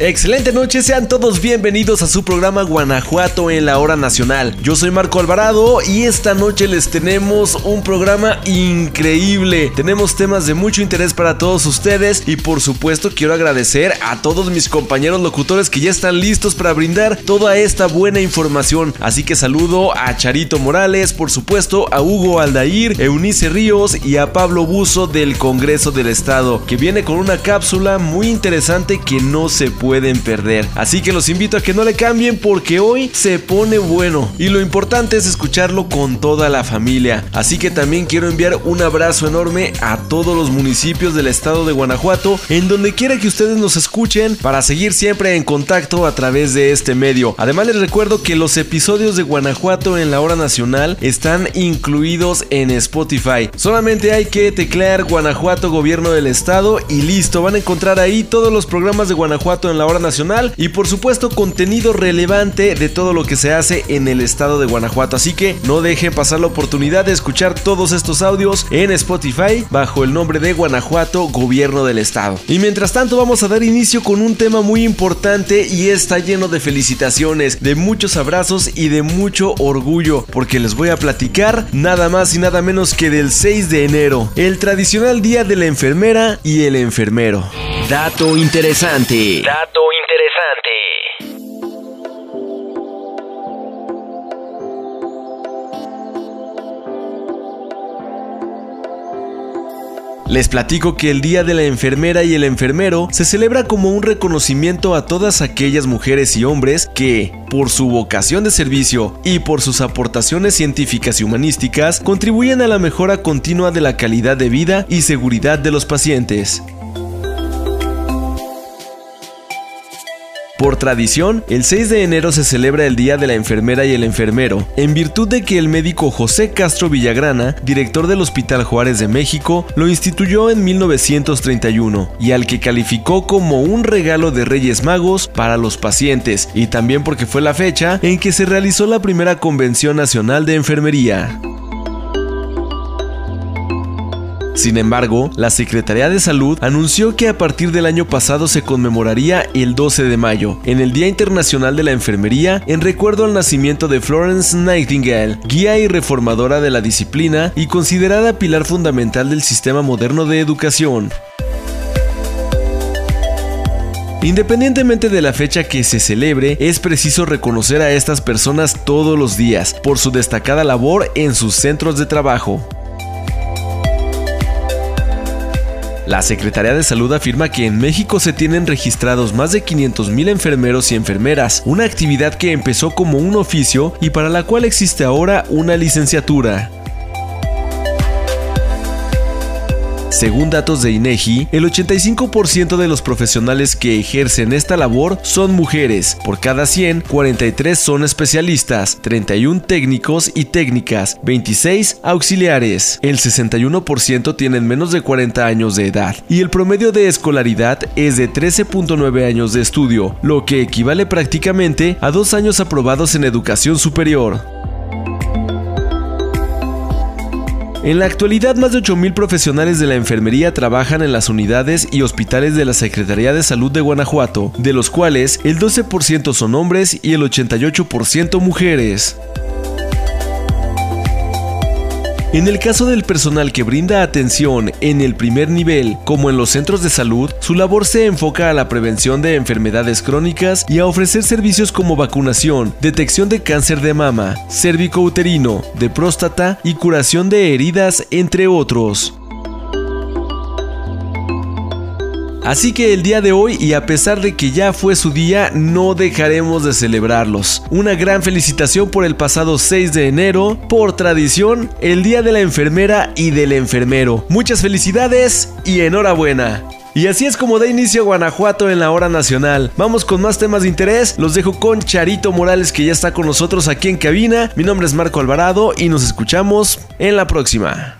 Excelente noche, sean todos bienvenidos a su programa Guanajuato en la hora nacional. Yo soy Marco Alvarado y esta noche les tenemos un programa increíble. Tenemos temas de mucho interés para todos ustedes y por supuesto quiero agradecer a todos mis compañeros locutores que ya están listos para brindar toda esta buena información. Así que saludo a Charito Morales, por supuesto a Hugo Aldair, Eunice Ríos y a Pablo Buzo del Congreso del Estado, que viene con una cápsula muy interesante que no se puede pueden perder. Así que los invito a que no le cambien porque hoy se pone bueno y lo importante es escucharlo con toda la familia. Así que también quiero enviar un abrazo enorme a todos los municipios del estado de Guanajuato en donde quiera que ustedes nos escuchen para seguir siempre en contacto a través de este medio. Además les recuerdo que los episodios de Guanajuato en la hora nacional están incluidos en Spotify. Solamente hay que teclear Guanajuato Gobierno del Estado y listo, van a encontrar ahí todos los programas de Guanajuato en la hora nacional y por supuesto contenido relevante de todo lo que se hace en el estado de Guanajuato. Así que no dejen pasar la oportunidad de escuchar todos estos audios en Spotify bajo el nombre de Guanajuato Gobierno del Estado. Y mientras tanto vamos a dar inicio con un tema muy importante y está lleno de felicitaciones, de muchos abrazos y de mucho orgullo porque les voy a platicar nada más y nada menos que del 6 de enero, el tradicional día de la enfermera y el enfermero. Dato interesante. Dato interesante. Les platico que el Día de la Enfermera y el Enfermero se celebra como un reconocimiento a todas aquellas mujeres y hombres que, por su vocación de servicio y por sus aportaciones científicas y humanísticas, contribuyen a la mejora continua de la calidad de vida y seguridad de los pacientes. Por tradición, el 6 de enero se celebra el Día de la Enfermera y el Enfermero, en virtud de que el médico José Castro Villagrana, director del Hospital Juárez de México, lo instituyó en 1931 y al que calificó como un regalo de Reyes Magos para los pacientes, y también porque fue la fecha en que se realizó la primera Convención Nacional de Enfermería. Sin embargo, la Secretaría de Salud anunció que a partir del año pasado se conmemoraría el 12 de mayo, en el Día Internacional de la Enfermería, en recuerdo al nacimiento de Florence Nightingale, guía y reformadora de la disciplina y considerada pilar fundamental del sistema moderno de educación. Independientemente de la fecha que se celebre, es preciso reconocer a estas personas todos los días por su destacada labor en sus centros de trabajo. La Secretaría de Salud afirma que en México se tienen registrados más de 500.000 enfermeros y enfermeras, una actividad que empezó como un oficio y para la cual existe ahora una licenciatura. Según datos de INEGI, el 85% de los profesionales que ejercen esta labor son mujeres. Por cada 100, 43 son especialistas, 31 técnicos y técnicas, 26 auxiliares. El 61% tienen menos de 40 años de edad y el promedio de escolaridad es de 13.9 años de estudio, lo que equivale prácticamente a dos años aprobados en educación superior. En la actualidad, más de 8.000 profesionales de la enfermería trabajan en las unidades y hospitales de la Secretaría de Salud de Guanajuato, de los cuales el 12% son hombres y el 88% mujeres. En el caso del personal que brinda atención en el primer nivel, como en los centros de salud, su labor se enfoca a la prevención de enfermedades crónicas y a ofrecer servicios como vacunación, detección de cáncer de mama, cérvico-uterino, de próstata y curación de heridas, entre otros. Así que el día de hoy, y a pesar de que ya fue su día, no dejaremos de celebrarlos. Una gran felicitación por el pasado 6 de enero, por tradición, el Día de la Enfermera y del Enfermero. Muchas felicidades y enhorabuena. Y así es como da inicio Guanajuato en la hora nacional. Vamos con más temas de interés. Los dejo con Charito Morales que ya está con nosotros aquí en cabina. Mi nombre es Marco Alvarado y nos escuchamos en la próxima.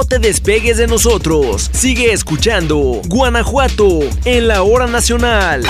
No te despegues de nosotros. Sigue escuchando Guanajuato en la hora nacional.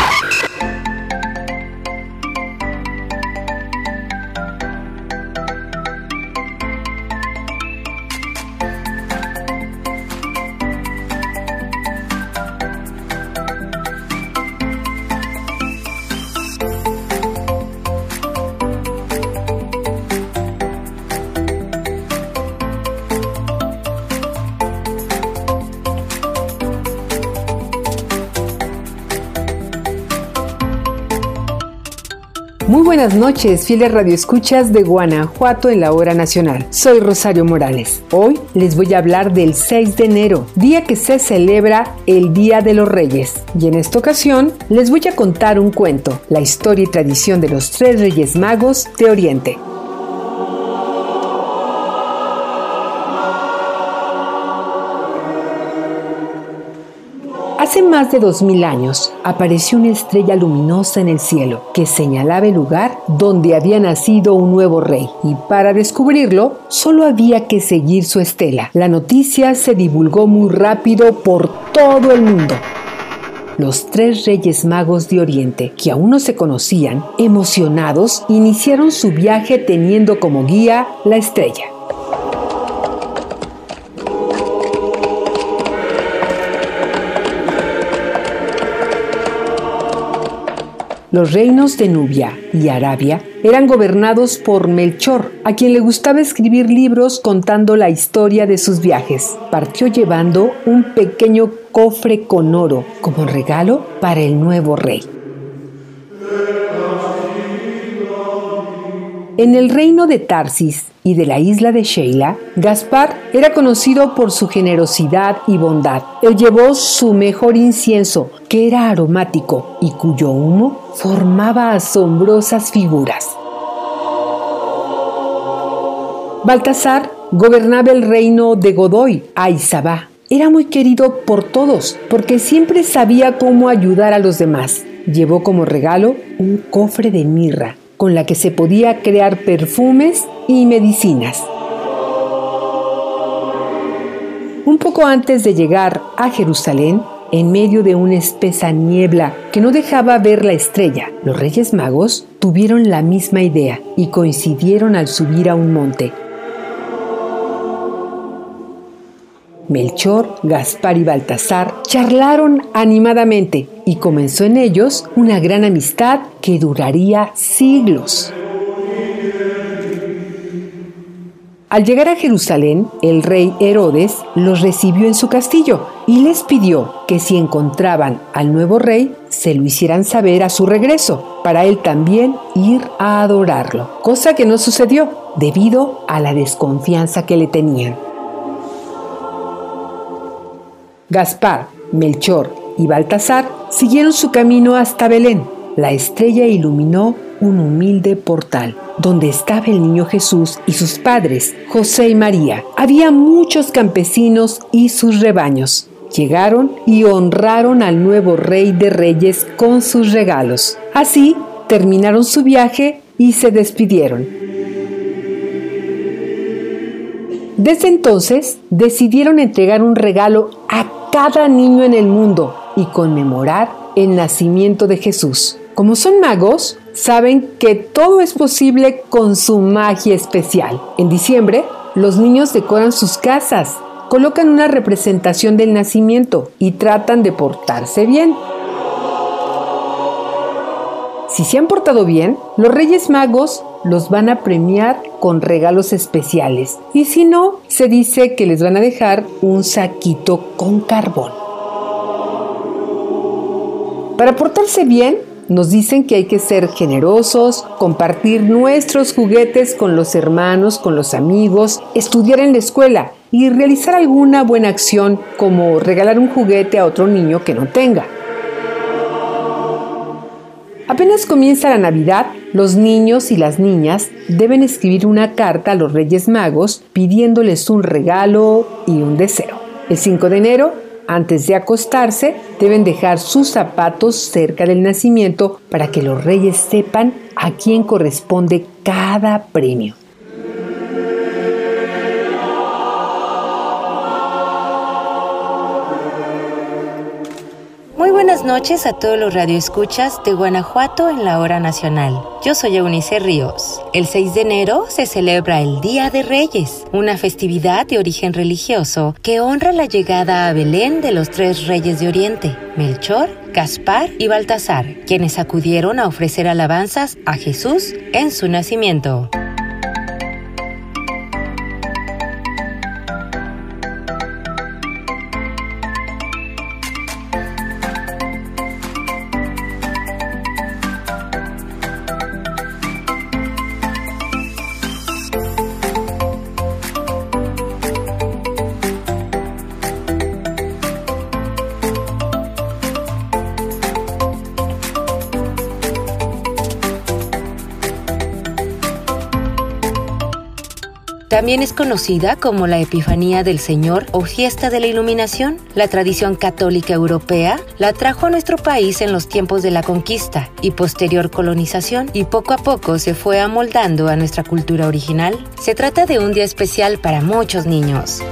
Muy buenas noches, fieles radioescuchas de Guanajuato en la hora nacional. Soy Rosario Morales. Hoy les voy a hablar del 6 de enero, día que se celebra el Día de los Reyes. Y en esta ocasión les voy a contar un cuento, la historia y tradición de los tres Reyes Magos de Oriente. Hace más de dos mil años apareció una estrella luminosa en el cielo que señalaba el lugar donde había nacido un nuevo rey y para descubrirlo solo había que seguir su estela. La noticia se divulgó muy rápido por todo el mundo. Los tres reyes magos de Oriente, que aún no se conocían, emocionados, iniciaron su viaje teniendo como guía la estrella. Los reinos de Nubia y Arabia eran gobernados por Melchor, a quien le gustaba escribir libros contando la historia de sus viajes. Partió llevando un pequeño cofre con oro como regalo para el nuevo rey. En el reino de Tarsis y de la isla de Sheila, Gaspar era conocido por su generosidad y bondad. Él llevó su mejor incienso, que era aromático y cuyo humo formaba asombrosas figuras. Baltasar gobernaba el reino de Godoy, Aizabá. Era muy querido por todos porque siempre sabía cómo ayudar a los demás. Llevó como regalo un cofre de mirra con la que se podía crear perfumes y medicinas. Un poco antes de llegar a Jerusalén, en medio de una espesa niebla que no dejaba ver la estrella, los Reyes Magos tuvieron la misma idea y coincidieron al subir a un monte. Melchor, Gaspar y Baltasar charlaron animadamente y comenzó en ellos una gran amistad que duraría siglos. Al llegar a Jerusalén, el rey Herodes los recibió en su castillo y les pidió que si encontraban al nuevo rey, se lo hicieran saber a su regreso, para él también ir a adorarlo, cosa que no sucedió debido a la desconfianza que le tenían. Gaspar, Melchor y Baltasar siguieron su camino hasta Belén. La estrella iluminó un humilde portal donde estaba el niño Jesús y sus padres, José y María. Había muchos campesinos y sus rebaños. Llegaron y honraron al nuevo rey de reyes con sus regalos. Así terminaron su viaje y se despidieron. Desde entonces decidieron entregar un regalo a cada niño en el mundo y conmemorar el nacimiento de Jesús. Como son magos, saben que todo es posible con su magia especial. En diciembre, los niños decoran sus casas, colocan una representación del nacimiento y tratan de portarse bien. Si se han portado bien, los Reyes Magos los van a premiar con regalos especiales. Y si no, se dice que les van a dejar un saquito con carbón. Para portarse bien, nos dicen que hay que ser generosos, compartir nuestros juguetes con los hermanos, con los amigos, estudiar en la escuela y realizar alguna buena acción como regalar un juguete a otro niño que no tenga. Apenas comienza la Navidad, los niños y las niñas deben escribir una carta a los Reyes Magos pidiéndoles un regalo y un deseo. El 5 de enero, antes de acostarse, deben dejar sus zapatos cerca del nacimiento para que los reyes sepan a quién corresponde cada premio. Buenas noches a todos los radioescuchas de Guanajuato en la hora nacional. Yo soy Eunice Ríos. El 6 de enero se celebra el Día de Reyes, una festividad de origen religioso que honra la llegada a Belén de los tres reyes de Oriente, Melchor, Gaspar y Baltasar, quienes acudieron a ofrecer alabanzas a Jesús en su nacimiento. También es conocida como la Epifanía del Señor o Fiesta de la Iluminación. La tradición católica europea la trajo a nuestro país en los tiempos de la conquista y posterior colonización y poco a poco se fue amoldando a nuestra cultura original. Se trata de un día especial para muchos niños.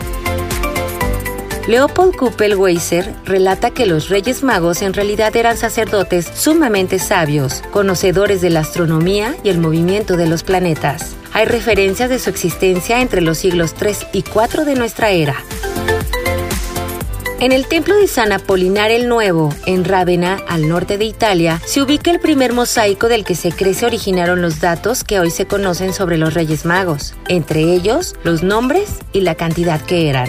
Leopold Kuppel-Weiser relata que los Reyes Magos en realidad eran sacerdotes sumamente sabios, conocedores de la astronomía y el movimiento de los planetas. Hay referencias de su existencia entre los siglos 3 y 4 de nuestra era. En el templo de San Apolinar el Nuevo, en Rávena, al norte de Italia, se ubica el primer mosaico del que se cree se originaron los datos que hoy se conocen sobre los Reyes Magos, entre ellos los nombres y la cantidad que eran.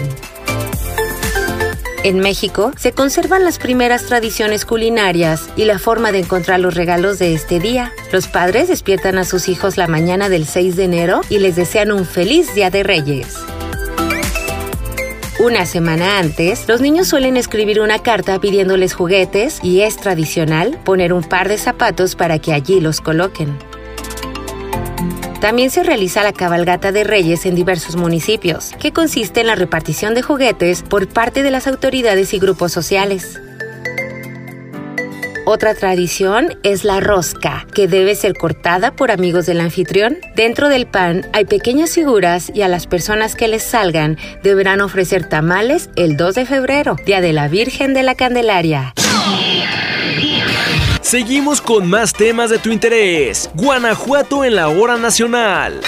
En México se conservan las primeras tradiciones culinarias y la forma de encontrar los regalos de este día. Los padres despiertan a sus hijos la mañana del 6 de enero y les desean un feliz Día de Reyes. Una semana antes, los niños suelen escribir una carta pidiéndoles juguetes y es tradicional poner un par de zapatos para que allí los coloquen. También se realiza la cabalgata de reyes en diversos municipios, que consiste en la repartición de juguetes por parte de las autoridades y grupos sociales. Otra tradición es la rosca, que debe ser cortada por amigos del anfitrión. Dentro del pan hay pequeñas figuras y a las personas que les salgan deberán ofrecer tamales el 2 de febrero, Día de la Virgen de la Candelaria. Seguimos con más temas de tu interés. Guanajuato en la hora nacional.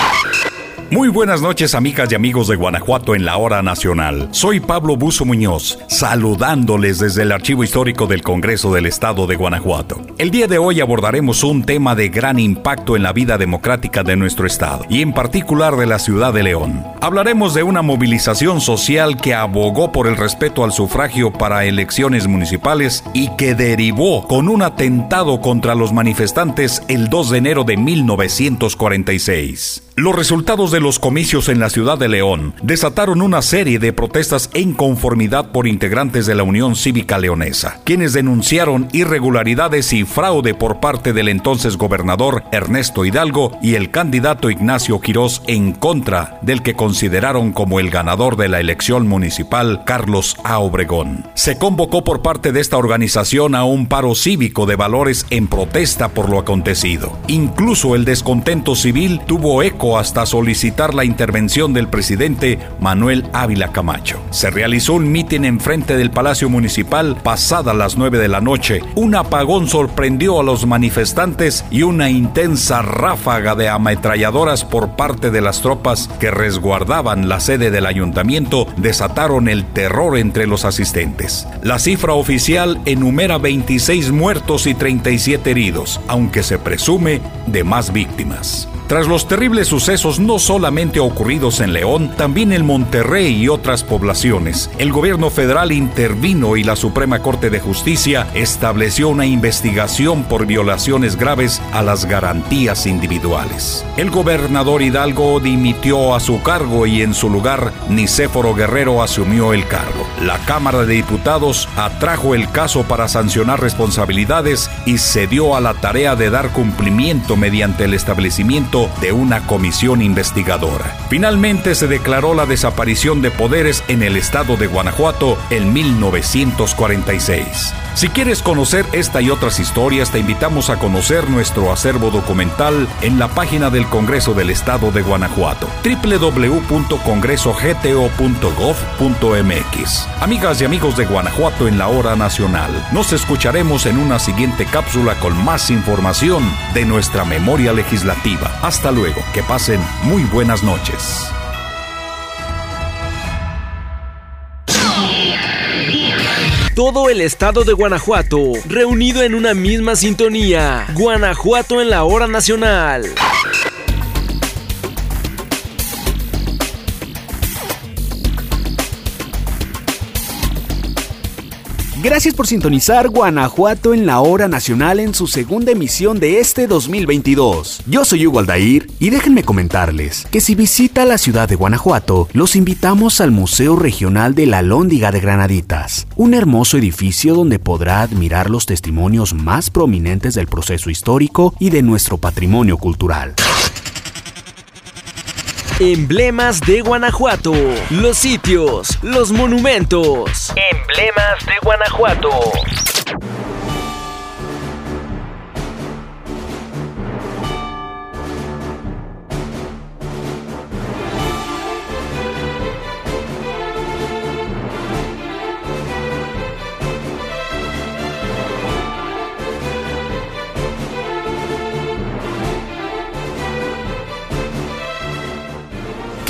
Muy buenas noches amigas y amigos de Guanajuato en la hora nacional. Soy Pablo Buzo Muñoz, saludándoles desde el Archivo Histórico del Congreso del Estado de Guanajuato. El día de hoy abordaremos un tema de gran impacto en la vida democrática de nuestro Estado y en particular de la ciudad de León. Hablaremos de una movilización social que abogó por el respeto al sufragio para elecciones municipales y que derivó con un atentado contra los manifestantes el 2 de enero de 1946. Los resultados de los comicios en la ciudad de León desataron una serie de protestas en conformidad por integrantes de la Unión Cívica Leonesa, quienes denunciaron irregularidades y fraude por parte del entonces gobernador Ernesto Hidalgo y el candidato Ignacio Quirós en contra del que consideraron como el ganador de la elección municipal, Carlos A. Obregón. Se convocó por parte de esta organización a un paro cívico de valores en protesta por lo acontecido. Incluso el descontento civil tuvo eco hasta solicitar la intervención del presidente Manuel Ávila Camacho. Se realizó un mitin enfrente del Palacio Municipal pasada las 9 de la noche. Un apagón sorprendió a los manifestantes y una intensa ráfaga de ametralladoras por parte de las tropas que resguardaban la sede del ayuntamiento desataron el terror entre los asistentes. La cifra oficial enumera 26 muertos y 37 heridos, aunque se presume de más víctimas. Tras los terribles sucesos no solamente ocurridos en León, también en Monterrey y otras poblaciones, el gobierno federal intervino y la Suprema Corte de Justicia estableció una investigación por violaciones graves a las garantías individuales. El gobernador Hidalgo dimitió a su cargo y en su lugar Nicéforo Guerrero asumió el cargo. La Cámara de Diputados atrajo el caso para sancionar responsabilidades y se dio a la tarea de dar cumplimiento mediante el establecimiento de una comisión investigadora. Finalmente se declaró la desaparición de poderes en el estado de Guanajuato en 1946. Si quieres conocer esta y otras historias, te invitamos a conocer nuestro acervo documental en la página del Congreso del Estado de Guanajuato, www.congresogto.gov.mx. Amigas y amigos de Guanajuato en la hora nacional, nos escucharemos en una siguiente cápsula con más información de nuestra memoria legislativa. Hasta luego, que pasen muy buenas noches. Todo el estado de Guanajuato, reunido en una misma sintonía. Guanajuato en la hora nacional. Gracias por sintonizar Guanajuato en la hora nacional en su segunda emisión de este 2022. Yo soy Hugo Aldair y déjenme comentarles que si visita la ciudad de Guanajuato, los invitamos al Museo Regional de la Lóndiga de Granaditas, un hermoso edificio donde podrá admirar los testimonios más prominentes del proceso histórico y de nuestro patrimonio cultural. Emblemas de Guanajuato. Los sitios, los monumentos. Emblemas de Guanajuato.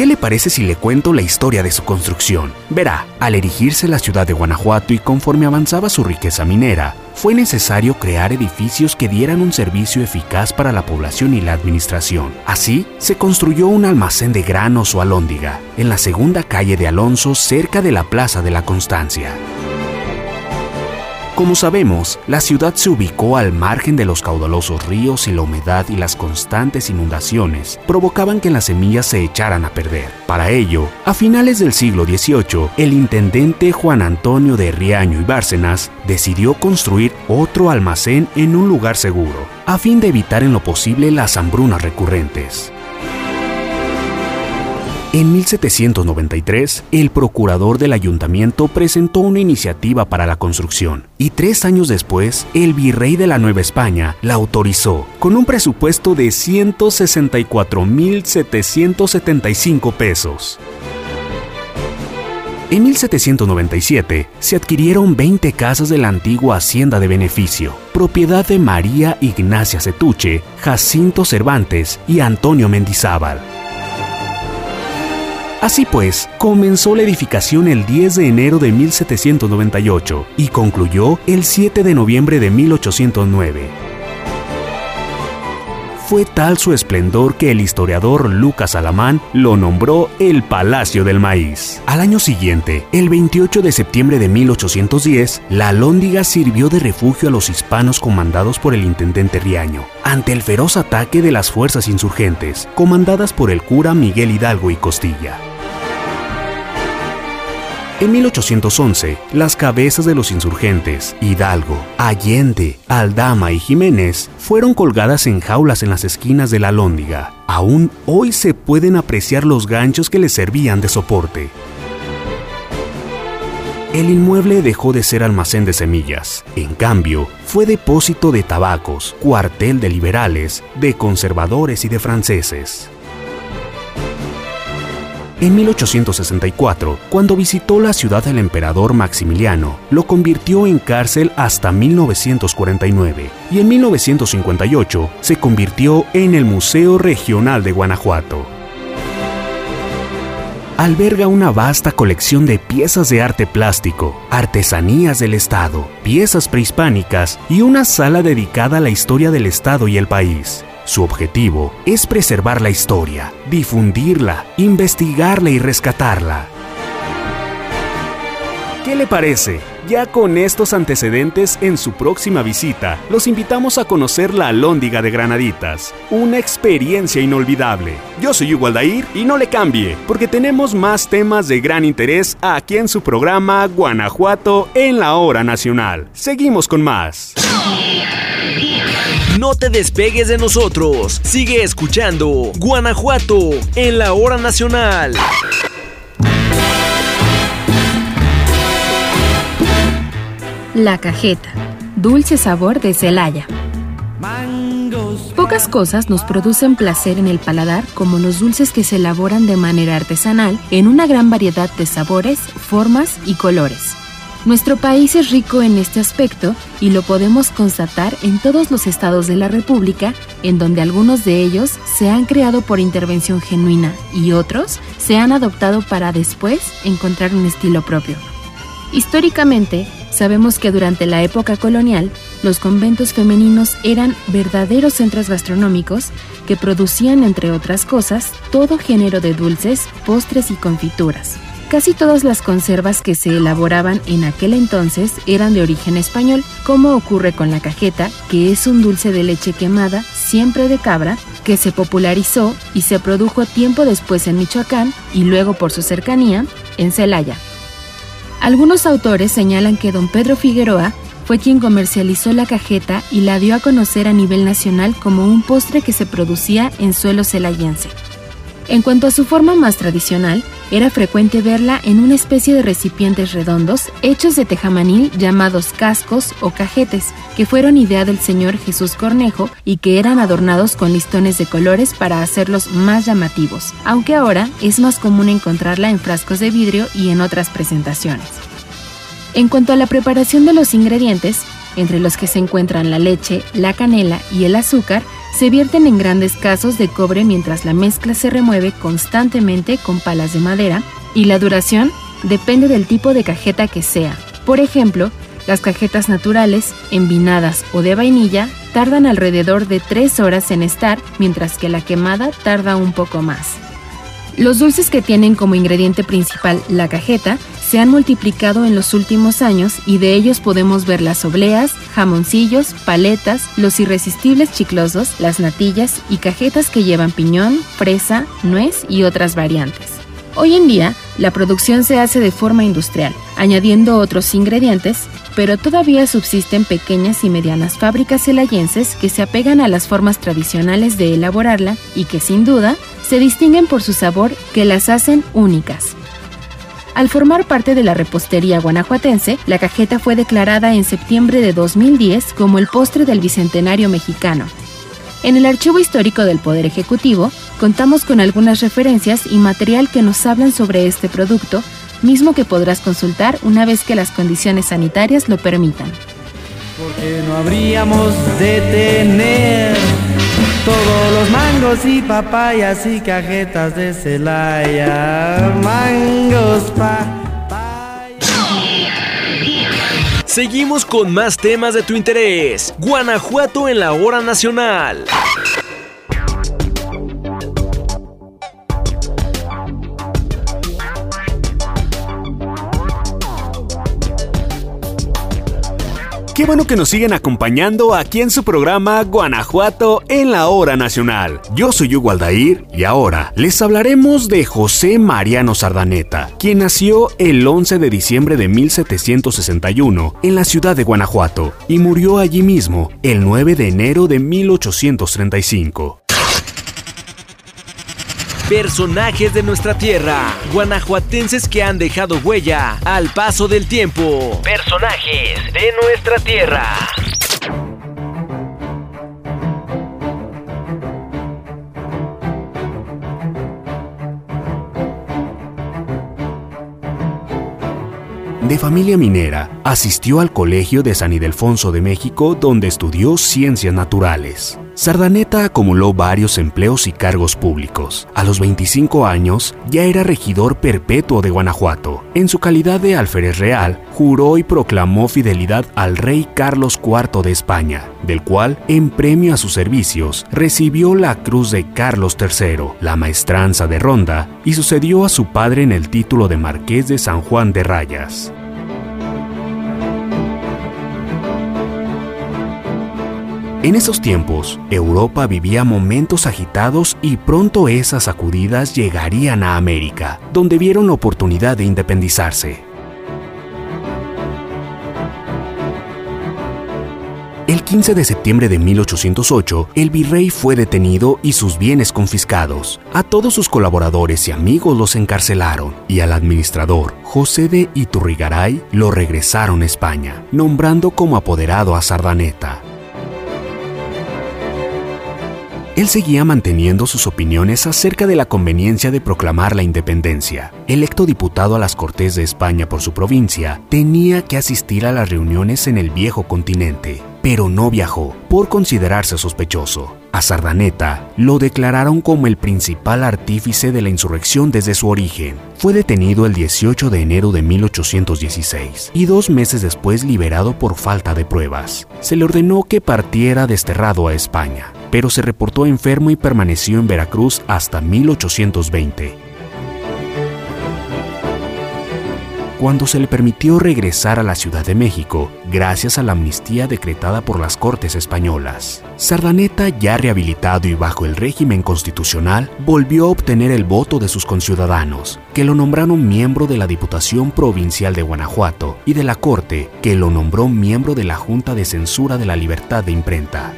¿Qué le parece si le cuento la historia de su construcción? Verá, al erigirse la ciudad de Guanajuato y conforme avanzaba su riqueza minera, fue necesario crear edificios que dieran un servicio eficaz para la población y la administración. Así, se construyó un almacén de granos o alóndiga en la segunda calle de Alonso cerca de la Plaza de la Constancia. Como sabemos, la ciudad se ubicó al margen de los caudalosos ríos y la humedad y las constantes inundaciones provocaban que las semillas se echaran a perder. Para ello, a finales del siglo XVIII, el intendente Juan Antonio de Riaño y Bárcenas decidió construir otro almacén en un lugar seguro, a fin de evitar en lo posible las hambrunas recurrentes. En 1793, el procurador del ayuntamiento presentó una iniciativa para la construcción y tres años después, el virrey de la Nueva España la autorizó con un presupuesto de 164.775 pesos. En 1797 se adquirieron 20 casas de la antigua Hacienda de Beneficio, propiedad de María Ignacia Cetuche, Jacinto Cervantes y Antonio Mendizábal. Así pues, comenzó la edificación el 10 de enero de 1798 y concluyó el 7 de noviembre de 1809. Fue tal su esplendor que el historiador Lucas Alamán lo nombró el Palacio del Maíz. Al año siguiente, el 28 de septiembre de 1810, la Alhóndiga sirvió de refugio a los hispanos comandados por el intendente Riaño, ante el feroz ataque de las fuerzas insurgentes, comandadas por el cura Miguel Hidalgo y Costilla. En 1811, las cabezas de los insurgentes, Hidalgo, Allende, Aldama y Jiménez, fueron colgadas en jaulas en las esquinas de la Lóndiga. Aún hoy se pueden apreciar los ganchos que les servían de soporte. El inmueble dejó de ser almacén de semillas. En cambio, fue depósito de tabacos, cuartel de liberales, de conservadores y de franceses. En 1864, cuando visitó la ciudad el emperador Maximiliano, lo convirtió en cárcel hasta 1949 y en 1958 se convirtió en el Museo Regional de Guanajuato. Alberga una vasta colección de piezas de arte plástico, artesanías del Estado, piezas prehispánicas y una sala dedicada a la historia del Estado y el país. Su objetivo es preservar la historia, difundirla, investigarla y rescatarla. ¿Qué le parece? Ya con estos antecedentes en su próxima visita, los invitamos a conocer la Alhóndiga de Granaditas, una experiencia inolvidable. Yo soy Hugo Aldair y no le cambie, porque tenemos más temas de gran interés aquí en su programa Guanajuato en la Hora Nacional. Seguimos con más. No te despegues de nosotros. Sigue escuchando Guanajuato en la hora nacional. La cajeta. dulce sabor de Celaya. Pocas cosas nos producen placer en el paladar como los dulces que se elaboran de manera artesanal en una gran variedad de sabores, formas y colores. Nuestro país es rico en este aspecto y lo podemos constatar en todos los estados de la República, en donde algunos de ellos se han creado por intervención genuina y otros se han adoptado para después encontrar un estilo propio. Históricamente, sabemos que durante la época colonial, los conventos femeninos eran verdaderos centros gastronómicos que producían, entre otras cosas, todo género de dulces, postres y confituras. Casi todas las conservas que se elaboraban en aquel entonces eran de origen español, como ocurre con la cajeta, que es un dulce de leche quemada, siempre de cabra, que se popularizó y se produjo tiempo después en Michoacán y luego por su cercanía en Celaya. Algunos autores señalan que don Pedro Figueroa fue quien comercializó la cajeta y la dio a conocer a nivel nacional como un postre que se producía en suelo celayense. En cuanto a su forma más tradicional, era frecuente verla en una especie de recipientes redondos hechos de tejamanil llamados cascos o cajetes, que fueron idea del señor Jesús Cornejo y que eran adornados con listones de colores para hacerlos más llamativos, aunque ahora es más común encontrarla en frascos de vidrio y en otras presentaciones. En cuanto a la preparación de los ingredientes, entre los que se encuentran la leche, la canela y el azúcar, se vierten en grandes casos de cobre mientras la mezcla se remueve constantemente con palas de madera y la duración depende del tipo de cajeta que sea. Por ejemplo, las cajetas naturales, envinadas o de vainilla, tardan alrededor de 3 horas en estar, mientras que la quemada tarda un poco más. Los dulces que tienen como ingrediente principal la cajeta se han multiplicado en los últimos años y de ellos podemos ver las obleas, jamoncillos, paletas, los irresistibles chiclosos, las natillas y cajetas que llevan piñón, fresa, nuez y otras variantes. Hoy en día, la producción se hace de forma industrial, añadiendo otros ingredientes, pero todavía subsisten pequeñas y medianas fábricas celayenses que se apegan a las formas tradicionales de elaborarla y que sin duda se distinguen por su sabor que las hacen únicas. Al formar parte de la repostería guanajuatense, la cajeta fue declarada en septiembre de 2010 como el postre del Bicentenario mexicano. En el Archivo Histórico del Poder Ejecutivo contamos con algunas referencias y material que nos hablan sobre este producto, mismo que podrás consultar una vez que las condiciones sanitarias lo permitan. Porque no habríamos de tener todos los mangos y papayas y cajetas de Celaya. Mangos, papayas. Seguimos con más temas de tu interés. Guanajuato en la hora nacional. Qué bueno que nos siguen acompañando aquí en su programa Guanajuato en la Hora Nacional. Yo soy Hugo Aldair y ahora les hablaremos de José Mariano Sardaneta, quien nació el 11 de diciembre de 1761 en la ciudad de Guanajuato y murió allí mismo el 9 de enero de 1835. Personajes de nuestra tierra, guanajuatenses que han dejado huella al paso del tiempo. Personajes de nuestra tierra. De familia minera, asistió al Colegio de San Ildefonso de México donde estudió ciencias naturales. Sardaneta acumuló varios empleos y cargos públicos. A los 25 años ya era regidor perpetuo de Guanajuato. En su calidad de alférez real, juró y proclamó fidelidad al rey Carlos IV de España, del cual, en premio a sus servicios, recibió la Cruz de Carlos III, la maestranza de Ronda, y sucedió a su padre en el título de Marqués de San Juan de Rayas. En esos tiempos, Europa vivía momentos agitados y pronto esas sacudidas llegarían a América, donde vieron la oportunidad de independizarse. El 15 de septiembre de 1808, el virrey fue detenido y sus bienes confiscados. A todos sus colaboradores y amigos los encarcelaron y al administrador, José de Iturrigaray, lo regresaron a España, nombrando como apoderado a Sardaneta. Él seguía manteniendo sus opiniones acerca de la conveniencia de proclamar la independencia. Electo diputado a las Cortes de España por su provincia, tenía que asistir a las reuniones en el viejo continente, pero no viajó por considerarse sospechoso. A Sardaneta lo declararon como el principal artífice de la insurrección desde su origen. Fue detenido el 18 de enero de 1816 y dos meses después liberado por falta de pruebas. Se le ordenó que partiera desterrado a España, pero se reportó enfermo y permaneció en Veracruz hasta 1820. Cuando se le permitió regresar a la Ciudad de México gracias a la amnistía decretada por las Cortes españolas. Sardaneta, ya rehabilitado y bajo el régimen constitucional, volvió a obtener el voto de sus conciudadanos, que lo nombraron miembro de la Diputación Provincial de Guanajuato y de la Corte, que lo nombró miembro de la Junta de Censura de la Libertad de Imprenta.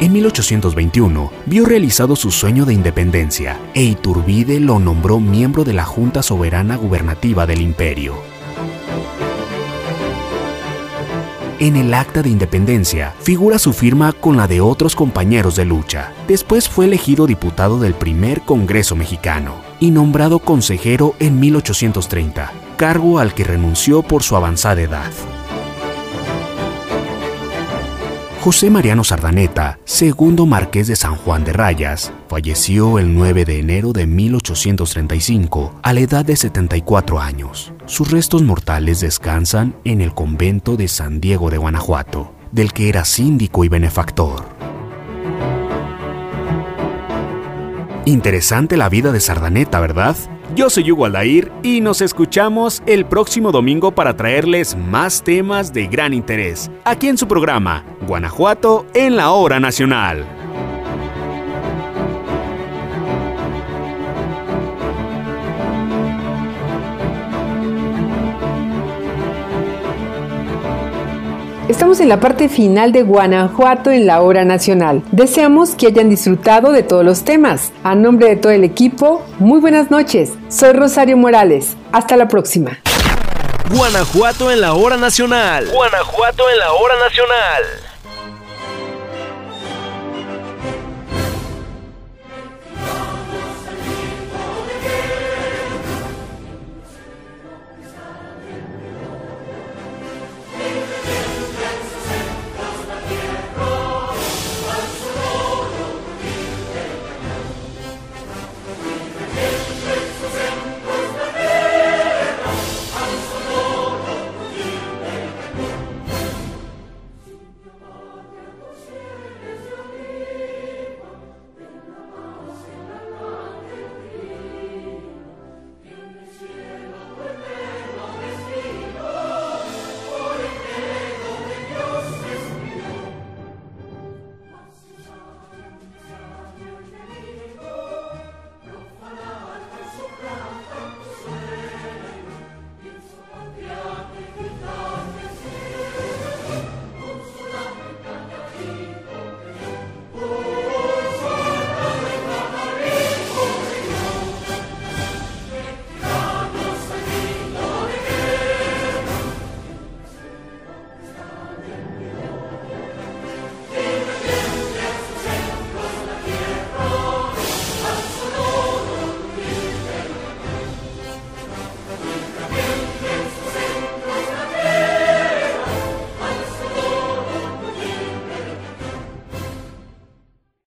En 1821 vio realizado su sueño de independencia e Iturbide lo nombró miembro de la Junta Soberana Gubernativa del Imperio. En el acta de independencia figura su firma con la de otros compañeros de lucha. Después fue elegido diputado del primer Congreso mexicano y nombrado consejero en 1830, cargo al que renunció por su avanzada edad. José Mariano Sardaneta, segundo marqués de San Juan de Rayas, falleció el 9 de enero de 1835 a la edad de 74 años. Sus restos mortales descansan en el convento de San Diego de Guanajuato, del que era síndico y benefactor. Interesante la vida de Sardaneta, ¿verdad? Yo soy Hugo Aldair y nos escuchamos el próximo domingo para traerles más temas de gran interés, aquí en su programa, Guanajuato en la Hora Nacional. Estamos en la parte final de Guanajuato en la hora nacional. Deseamos que hayan disfrutado de todos los temas. A nombre de todo el equipo, muy buenas noches. Soy Rosario Morales. Hasta la próxima. Guanajuato en la hora nacional. Guanajuato en la hora nacional.